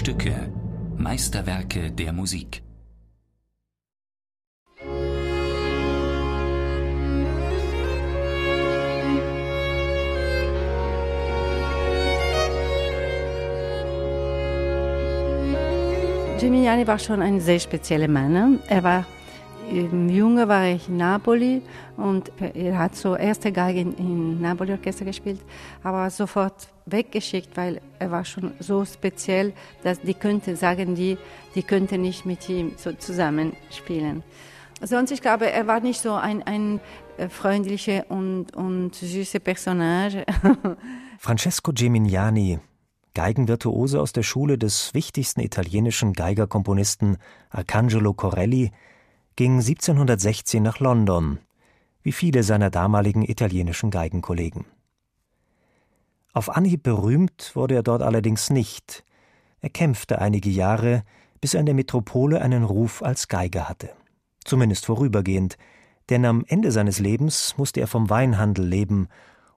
Stücke, Meisterwerke der Musik. Gimignani war schon ein sehr spezieller Mann. Er war Junge war ich in Napoli und er hat so erste Geige in, in Napoli Orchester gespielt, aber sofort weggeschickt, weil er war schon so speziell, dass die könnte sagen die, die könnte nicht mit ihm so zusammen spielen. Sonst, ich glaube, er war nicht so ein, ein äh, freundlicher und, und süßer Personage. Francesco Gemignani, Geigenvirtuose aus der Schule des wichtigsten italienischen Geigerkomponisten Arcangelo Corelli, ging 1716 nach London, wie viele seiner damaligen italienischen Geigenkollegen. Auf Anhieb berühmt wurde er dort allerdings nicht. Er kämpfte einige Jahre, bis er in der Metropole einen Ruf als Geiger hatte. Zumindest vorübergehend, denn am Ende seines Lebens musste er vom Weinhandel leben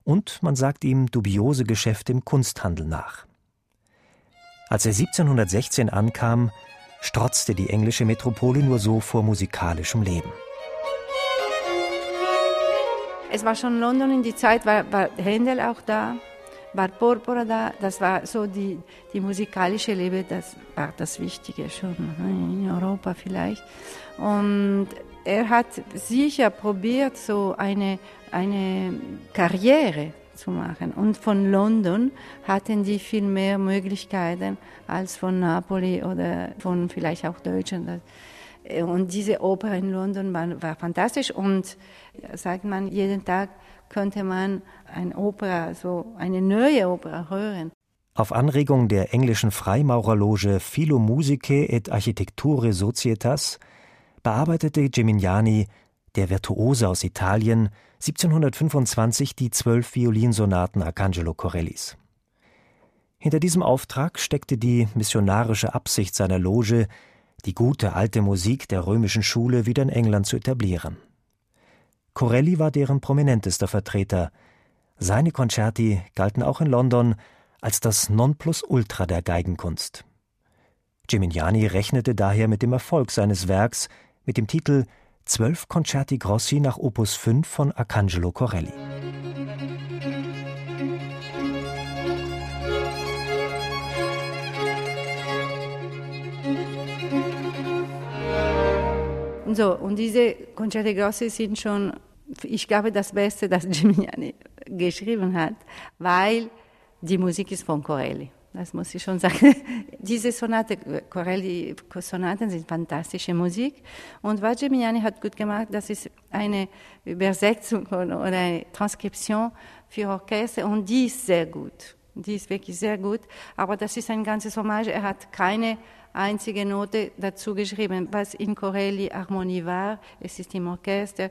und man sagt ihm dubiose Geschäfte im Kunsthandel nach. Als er 1716 ankam, strotzte die englische Metropole nur so vor musikalischem Leben. Es war schon London in die Zeit, war, war Händel auch da, war Porpora da, das war so die, die musikalische Leben, das war das Wichtige schon ne, in Europa vielleicht. Und er hat sicher probiert, so eine, eine Karriere zu machen. Und von London hatten die viel mehr Möglichkeiten als von Napoli oder von vielleicht auch Deutschland. Und diese Oper in London war, war fantastisch und sagt man, jeden Tag könnte man eine Oper, so eine neue Oper hören. Auf Anregung der englischen Freimaurerloge Philo Musicae et Architecture Societas bearbeitete Gemignani, der Virtuose aus Italien, 1725 die zwölf Violinsonaten Arcangelo Corellis. Hinter diesem Auftrag steckte die missionarische Absicht seiner Loge, die gute alte Musik der römischen Schule wieder in England zu etablieren. Corelli war deren prominentester Vertreter. Seine Concerti galten auch in London als das Nonplusultra der Geigenkunst. Gimignani rechnete daher mit dem Erfolg seines Werks mit dem Titel Zwölf Concerti Grossi nach Opus 5 von Arcangelo Corelli. So, und diese Concerti Grossi sind schon, ich glaube, das Beste, das Gimignani geschrieben hat, weil die Musik ist von Corelli. Das muss ich schon sagen. Diese Sonate, Corelli-Sonaten sind fantastische Musik. Und was Gemignani hat gut gemacht, das ist eine Übersetzung oder eine Transkription für Orchester und die ist sehr gut. Die ist wirklich sehr gut. Aber das ist ein ganzes Hommage. Er hat keine einzige Note dazu geschrieben, was in Corelli Harmonie war. Es ist im Orchester.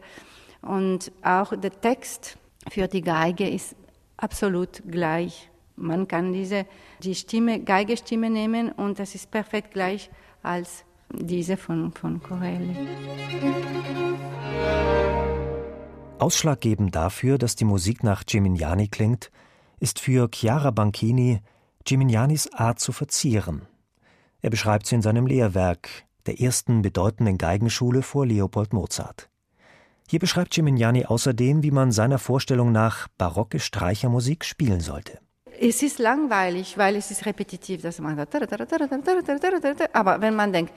Und auch der Text für die Geige ist absolut gleich man kann diese, die Stimme, Geigestimme nehmen und das ist perfekt gleich als diese von, von Corelli. Ausschlaggebend dafür, dass die Musik nach Gimignani klingt, ist für Chiara Banchini Gimignanis Art zu verzieren. Er beschreibt sie in seinem Lehrwerk, der ersten bedeutenden Geigenschule vor Leopold Mozart. Hier beschreibt Gimignani außerdem, wie man seiner Vorstellung nach barocke Streichermusik spielen sollte. Es ist langweilig, weil es ist repetitiv, dass man aber wenn man denkt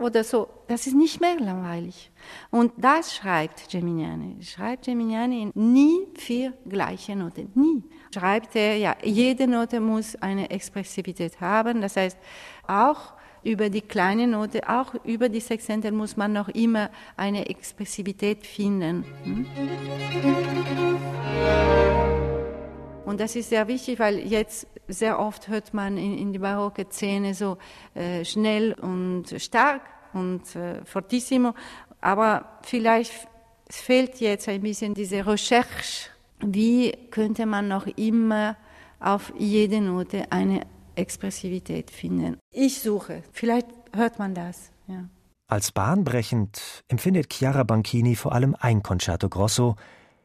oder so, das ist nicht mehr langweilig. Und das schreibt Geminiani. Schreibt Geminiani nie vier gleiche Noten, nie. Schreibt er, ja, jede Note muss eine Expressivität haben. Das heißt, auch über die kleine Note, auch über die Sextenten muss man noch immer eine Expressivität finden. Hm? Und das ist sehr wichtig, weil jetzt sehr oft hört man in, in die barocke Szene so äh, schnell und stark und äh, fortissimo, aber vielleicht fehlt jetzt ein bisschen diese Recherche. Wie könnte man noch immer auf jede Note eine Expressivität finden? Ich suche. Vielleicht hört man das. Ja. Als bahnbrechend empfindet Chiara Banchini vor allem ein Concerto Grosso,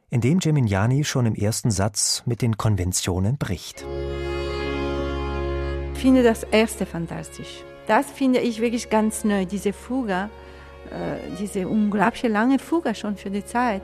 in dem Gemignani schon im ersten Satz mit den Konventionen bricht. finde das erste fantastisch. Das finde ich wirklich ganz neu, diese Fuga, äh, diese unglaubliche lange Fuga schon für die Zeit.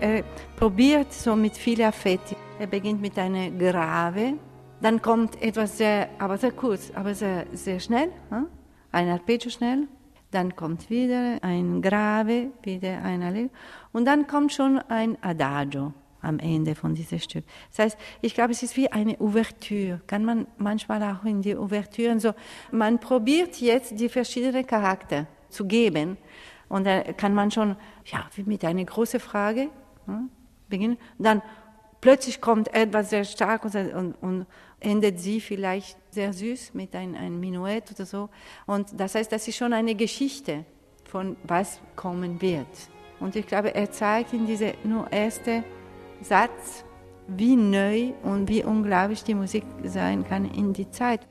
Er probiert so mit viel Affetti. Er beginnt mit einer Grave, dann kommt etwas sehr, aber sehr kurz, aber sehr, sehr schnell, hm? ein Arpeggio schnell, dann kommt wieder ein Grave, wieder ein Allegro und dann kommt schon ein Adagio am Ende von diesem Stück. Das heißt, ich glaube, es ist wie eine Ouvertüre. Kann man manchmal auch in die Ouvertüren so, man probiert jetzt die verschiedenen Charakter zu geben und dann kann man schon, ja, wie mit einer großen Frage hm, beginnen. Dann plötzlich kommt etwas sehr stark und, und, und endet sie vielleicht sehr süß mit einem ein Minuett oder so. Und das heißt, das ist schon eine Geschichte von was kommen wird. Und ich glaube, er zeigt in diesem nur ersten Satz, wie neu und wie unglaublich die Musik sein kann in die Zeit.